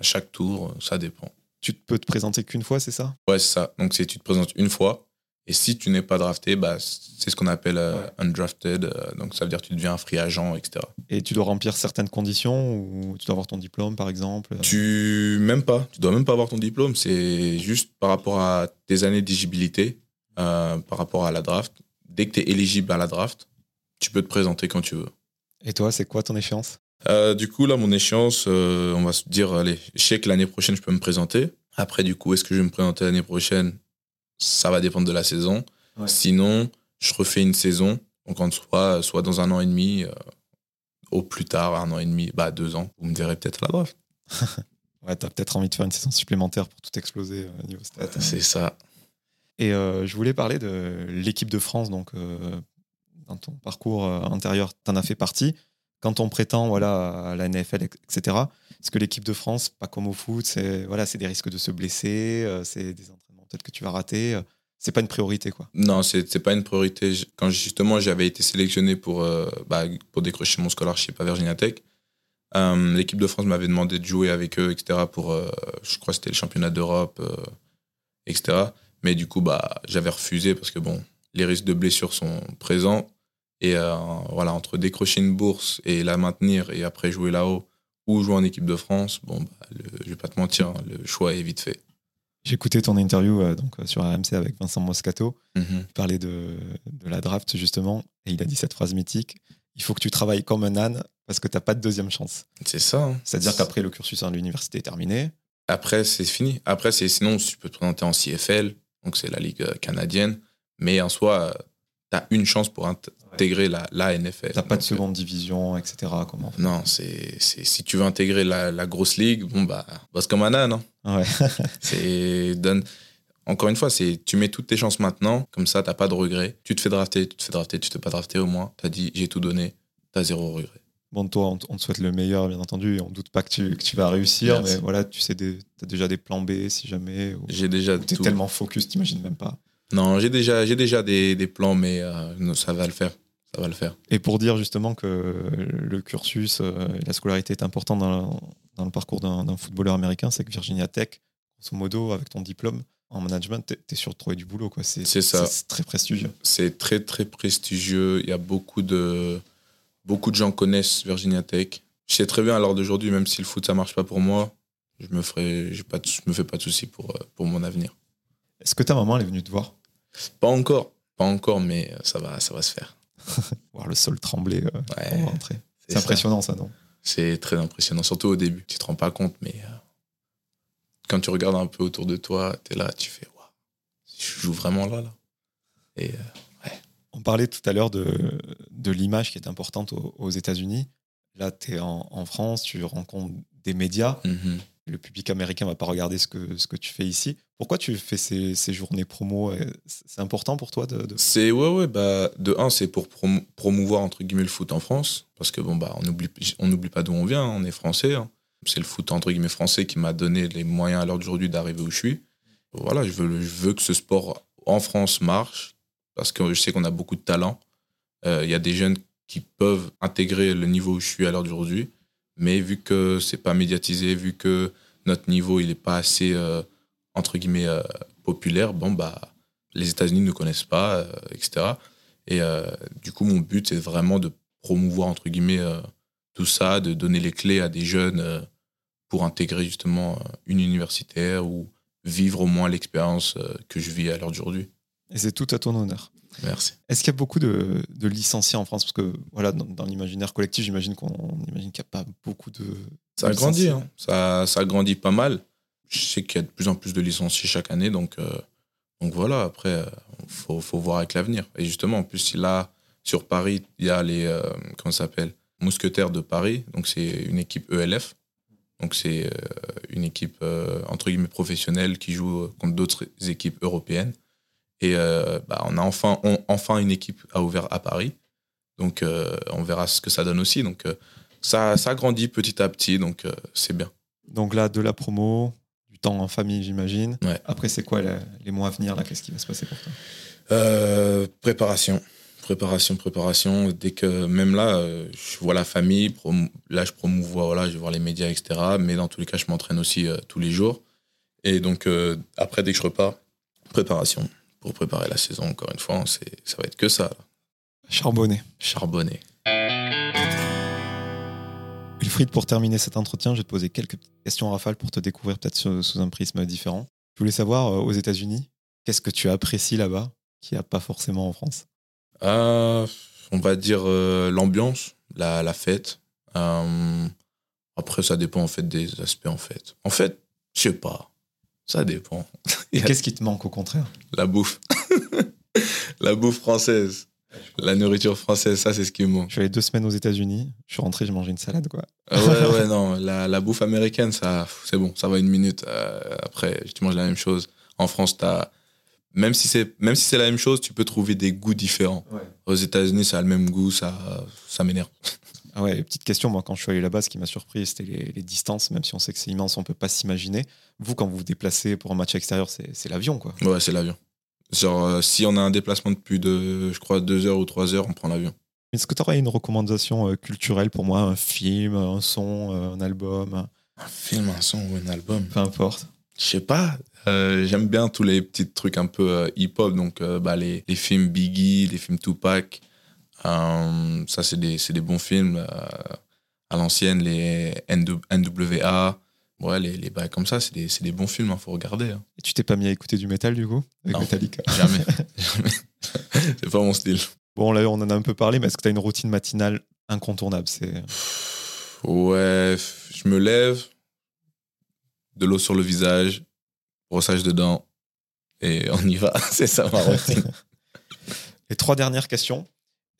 Speaker 1: à chaque tour. euh, Ça dépend.
Speaker 2: Tu peux te présenter qu'une fois, c'est ça?
Speaker 1: Ouais, c'est ça. Donc c'est tu te présentes une fois. Et si tu n'es pas drafté, bah, c'est ce qu'on appelle euh,
Speaker 2: Ouais.
Speaker 1: undrafted. euh, donc ça veut dire que tu deviens un free agent, etc.
Speaker 2: Et tu dois remplir certaines conditions ou tu dois avoir ton diplôme par exemple?
Speaker 1: Tu même pas, tu dois même pas avoir ton diplôme. C'est juste par rapport à tes années d'éligibilité, euh, par rapport à la draft. Dès que tu es éligible à la draft, tu peux te présenter quand tu veux.
Speaker 2: Et toi, c'est quoi ton échéance?
Speaker 1: Euh, du coup, là, mon échéance, euh, on va se dire, allez, je sais que l'année prochaine, je peux me présenter. Après, du coup, est-ce que je vais me présenter l'année prochaine? Ça va dépendre de la saison.
Speaker 2: Ouais.
Speaker 1: Sinon, je refais une saison. Donc, en soit, soit dans un an et demi, euh, au plus tard, un an et demi, bah, deux ans. Vous me verrez peut-être draft.
Speaker 2: Ouais, t'as peut-être envie de faire une saison supplémentaire pour tout exploser euh, niveau stats.
Speaker 1: C'est ça.
Speaker 2: Et je voulais parler de l'équipe de France, donc dans ton parcours euh, antérieur, tu en as fait partie. Quand on prétend voilà, à la NFL, etc., est-ce que l'équipe de France, pas comme au foot, c'est voilà, des risques de se blesser, euh, c'est des entraînements peut-être que tu vas rater, euh, c'est pas une priorité quoi.
Speaker 1: Non, c'est pas une priorité. Quand justement j'avais été sélectionné pour, euh, bah, pour décrocher mon scholarship à Virginia Tech, l'équipe de France m'avait demandé de jouer avec eux, etc. pour, je crois c'était le championnat d'Europe, etc. Mais du coup, bah, j'avais refusé parce que bon, les risques de blessure sont présents. Et euh, voilà, entre décrocher une bourse et la maintenir et après jouer là-haut ou jouer en équipe de France, bon, bah, le, je vais pas te mentir, hein, le choix est vite fait.
Speaker 2: J'ai écouté ton interview euh, donc, euh, sur RMC avec Vincent Moscato.
Speaker 1: Mhm.
Speaker 2: Il parlait de, de la draft justement et il a dit cette phrase mythique il faut que tu travailles comme un âne parce que tu n'as pas de deuxième chance.
Speaker 1: C'est ça. hein.
Speaker 2: C'est-à-dire qu'après le cursus à l'université est terminé.
Speaker 1: Après, c'est fini. Après, c'est sinon, tu peux te présenter en CFL, donc c'est la ligue canadienne. Mais en soi, tu as une chance pour int- intégrer la, la NFL.
Speaker 2: Tu n'as pas de seconde division, etc. Comment
Speaker 1: Non, c'est si tu veux intégrer la, la grosse ligue, bon, bah, bosse comme un âne. hein.
Speaker 2: Ouais.
Speaker 1: C'est donne. Encore une fois, c'est tu mets toutes tes chances maintenant, comme ça, t'as pas de regrets. Tu te fais drafter, tu te fais drafter, tu te fais pas drafter au moins. T'as dit j'ai tout donné, t'as zéro regret.
Speaker 2: Bon, toi, on, te souhaite le meilleur, bien entendu, et on doute pas que tu, que tu vas réussir,
Speaker 1: Merci.
Speaker 2: mais voilà, tu sais, tu as déjà des plans B si jamais.
Speaker 1: J'ai déjà
Speaker 2: Tu es
Speaker 1: tout.
Speaker 2: tellement focus, t'imagines même pas.
Speaker 1: Non, j'ai déjà, j'ai déjà des, des plans, mais euh, non, ça va le faire. Ça va le faire.
Speaker 2: Et pour dire justement que le cursus euh, et la scolarité est important dans, dans le parcours d'un footballeur américain, c'est que Virginia Tech, grosso modo, avec ton diplôme en management, t'es es sûr de trouver du boulot. quoi. C'est
Speaker 1: ça.
Speaker 2: c'est très prestigieux.
Speaker 1: C'est très très prestigieux. Il y a beaucoup de beaucoup de gens connaissent Virginia Tech. Je sais très bien à l'heure d'aujourd'hui, même si le foot ça marche pas pour moi, je me ferai, j'ai pas, de- je me fais pas de soucis pour euh, pour mon avenir.
Speaker 2: Est-ce que ta maman elle est venue te voir?
Speaker 1: Pas encore, pas encore, mais euh, ça va, ça va se faire.
Speaker 2: Voir le sol trembler euh,
Speaker 1: Ouais,
Speaker 2: rentrer. C'est impressionnant ça, non
Speaker 1: C'est très impressionnant, surtout au début. Tu te rends pas compte, mais euh, quand tu regardes un peu autour de toi, tu es là, tu fais waouh, je joue vraiment là là. Et euh,
Speaker 2: On parlait tout à l'heure de, de l'image qui est importante aux, aux États-Unis. Là, tu es en, en France, tu rencontres des médias.
Speaker 1: mhm.
Speaker 2: Le public américain va pas regarder ce que, ce que tu fais ici. Pourquoi tu fais ces, ces journées promo? Euh, C'est important pour toi de, de-
Speaker 1: c'est ouais ouais bah de un c'est pour promo- promouvoir entre guillemets le foot en France parce que bon bah on oublie on n'oublie pas d'où on vient, on est français. hein. C'est le foot entre guillemets français qui m'a donné les moyens à l'heure d'aujourd'hui d'arriver où je suis. Voilà, je veux je veux que ce sport en France marche parce que je sais qu'on a beaucoup de talent. Euh, Il y a des jeunes qui peuvent intégrer le niveau où je suis à l'heure d'aujourd'hui, mais vu que c'est pas médiatisé, vu que notre niveau il est pas assez euh, entre guillemets euh, populaire, bon bah les États-Unis ne connaissent pas, etc. Et euh, du coup, mon but c'est vraiment de promouvoir entre guillemets tout ça, de donner les clés à des jeunes pour intégrer justement une universitaire ou vivre au moins l'expérience que je vis à l'heure d'aujourd'hui.
Speaker 2: Et c'est tout à ton honneur.
Speaker 1: Merci.
Speaker 2: Est-ce qu'il y a beaucoup de, de licenciés en France? Parce que voilà, dans, dans l'imaginaire collectif, j'imagine qu'on imagine qu'il n'y a pas beaucoup de.
Speaker 1: Ça a grandi,
Speaker 2: licenciés.
Speaker 1: hein. ça, ça grandit pas mal. Je sais qu'il y a de plus en plus de licenciés chaque année, donc, euh, donc voilà, après, il faut, faut voir avec l'avenir. Et justement, en plus, là, sur Paris, il y a les, euh, comment ça s'appelle? Mousquetaires de Paris, donc c'est une équipe ELF. Donc c'est euh, une équipe, euh, entre guillemets, professionnelle qui joue contre d'autres équipes européennes. Et euh, bah, on a enfin, on- enfin une équipe à ouvert à Paris. Donc euh, on verra ce que ça donne aussi. Donc euh, ça, ça grandit petit à petit, donc c'est bien.
Speaker 2: Donc là, de la promo, du temps en famille, j'imagine.
Speaker 1: Ouais.
Speaker 2: Après, c'est quoi les mois à venir là? Qu'est-ce qui va se passer pour toi?
Speaker 1: Euh, préparation. Préparation, préparation. Dès que, même là, je vois la famille, là, je promouvois, voilà, je vais voir les médias, etc. Mais dans tous les cas, je m'entraîne aussi euh, tous les jours. Et donc, euh, après, dès que je repars, préparation. Pour préparer la saison, encore une fois, c'est, ça va être que ça. là.
Speaker 2: Charbonné.
Speaker 1: Charbonner.
Speaker 2: Wilfried, pour terminer cet entretien, je vais te poser quelques petites questions en rafale pour te découvrir peut-être sous, sous un prisme différent. Je voulais savoir, euh, aux États-Unis, qu'est-ce que tu apprécies là-bas qu'il n'y a pas forcément en France?
Speaker 1: Euh, on va dire euh, l'ambiance, la, la fête. Après, ça dépend en fait des aspects en fait. En fait, je sais pas. Ça dépend.
Speaker 2: Et qu'est-ce qui te manque au contraire?
Speaker 1: La bouffe. la bouffe française. La nourriture française, ça c'est ce qui me manque.
Speaker 2: Je suis allé deux semaines aux États-Unis, je suis rentré, j'ai mangé une salade, quoi.
Speaker 1: Ah ouais, ouais, non. La, la bouffe américaine, ça, c'est bon, ça va une minute. Euh, après, tu manges la même chose. En France, t'as. Même si c'est même si c'est la même chose, tu peux trouver des goûts différents. Aux États-Unis, ça a le même goût, ça, ça m'énerve.
Speaker 2: Ah ouais, petite question, moi quand je suis allé là-bas, ce qui m'a surpris, c'était les, les distances, même si on sait que c'est immense, on peut pas s'imaginer. Vous, quand vous vous déplacez pour un match extérieur, c'est l'avion, quoi.
Speaker 1: Ouais, c'est l'avion. Genre, euh, si on a un déplacement de plus de, je crois, deux heures ou trois heures, on prend l'avion.
Speaker 2: Est-ce que tu aurais une recommandation euh, culturelle pour moi? Un film, un son, euh, un album?
Speaker 1: Un film, un son ou un album?
Speaker 2: Peu importe.
Speaker 1: Je sais pas. J'aime bien tous les petits trucs un peu hip-hop, donc bah, les, les films Biggie, les films Tupac. Euh, ça, c'est des, des bons films. euh, à l'ancienne, les NW NWA. Ouais, les, les bails comme ça, c'est des, des bons films, il faut regarder. hein.
Speaker 2: Et tu t'es pas mis à écouter du métal du coup Avec
Speaker 1: Non.
Speaker 2: Metallica?
Speaker 1: Jamais. Jamais. c'est pas mon style.
Speaker 2: Bon, là, on en a un peu parlé, mais est-ce que tu as une routine matinale incontournable? C'est
Speaker 1: Ouais, je me lève, de l'eau sur le visage, brossage de dents, et on y va. c'est ça ma routine.
Speaker 2: Les trois dernières questions.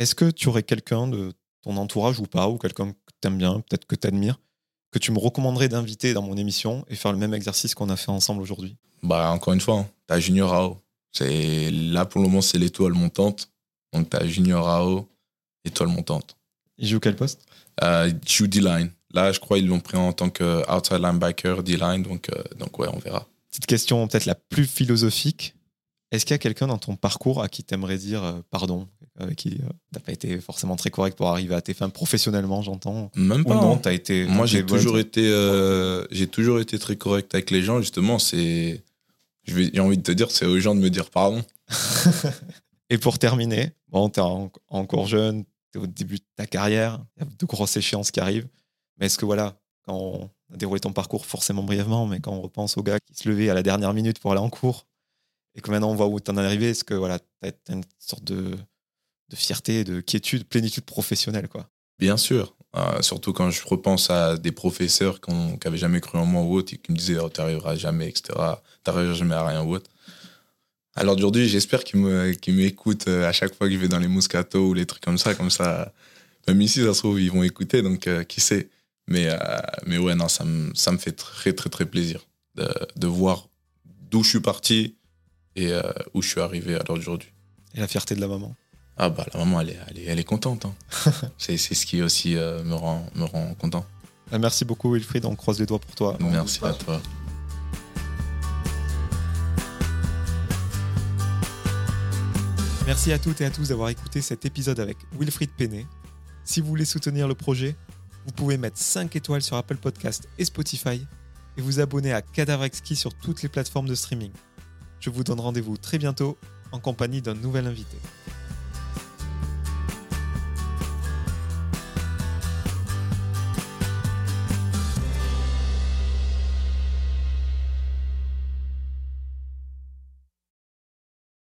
Speaker 2: Est-ce que tu aurais quelqu'un de ton entourage ou pas, ou quelqu'un que tu aimes bien, peut-être que tu admires, que tu me recommanderais d'inviter dans mon émission et faire le même exercice qu'on a fait ensemble aujourd'hui?
Speaker 1: Bah, encore une fois, hein, t'as Junior Rao. C'est, là, pour le moment, c'est l'étoile montante. Donc, t'as Junior Rao, étoile montante.
Speaker 2: Il joue quel poste?
Speaker 1: Euh, joue D-line. Là, je crois qu'ils l'ont pris en tant que outside linebacker D-line. Donc, euh, donc, ouais, on verra.
Speaker 2: Petite question peut-être la plus philosophique. Est-ce qu'il y a quelqu'un dans ton parcours à qui t'aimerais dire euh, pardon, avec qui euh, t'as pas été forcément très correct pour arriver à tes fins professionnellement, j'entends
Speaker 1: Même
Speaker 2: Ou
Speaker 1: pas.
Speaker 2: non,
Speaker 1: hein.
Speaker 2: t'as été.
Speaker 1: Moi, j'ai toujours été, euh, j'ai toujours été très correct avec les gens. Justement, c'est, j'ai envie de te dire, c'est aux gens de me dire pardon.
Speaker 2: Et pour terminer, bon, t'es en- encore jeune, t'es au début de ta carrière, il y a de grosses échéances qui arrivent. Mais est-ce que voilà, quand on a déroulé ton parcours forcément brièvement, mais quand on repense au gars qui se levait à la dernière minute pour aller en cours, et que maintenant on voit où t'en es arrivé, est-ce que voilà, t'as une sorte de, de fierté, de quiétude, plénitude professionnelle, quoi
Speaker 1: Bien sûr. Euh, surtout quand je repense à des professeurs qui n'avaient jamais cru en moi ou autre et qui me disaient oh, t'arriveras jamais, etc. T'arriveras jamais à rien ou autre. Alors d'aujourd'hui, j'espère qu'ils m'écoutent euh, à chaque fois que je vais dans les Moscato ou les trucs comme ça. Comme ça, même ici, ça se trouve, ils vont écouter, donc euh, qui sait. Mais, euh, mais ouais, non, ça me, ça me fait très, très, très plaisir de, de voir d'où je suis parti et où je suis arrivé à l'heure d'aujourd'hui.
Speaker 2: Et la fierté de la maman.
Speaker 1: Ah bah la maman, elle est, elle est, elle est contente. hein. c'est c'est ce qui aussi euh, me, rend, me rend content.
Speaker 2: Ah, Merci beaucoup Wilfried, on croise les doigts pour toi.
Speaker 1: Merci à toi.
Speaker 2: Merci à toutes et à tous d'avoir écouté cet épisode avec Wilfried Penet. Si vous voulez soutenir le projet, vous pouvez mettre 5 étoiles sur Apple Podcast et Spotify et vous abonner à Cadavre Exquis sur toutes les plateformes de streaming. Je vous donne rendez-vous très bientôt en compagnie d'un nouvel invité.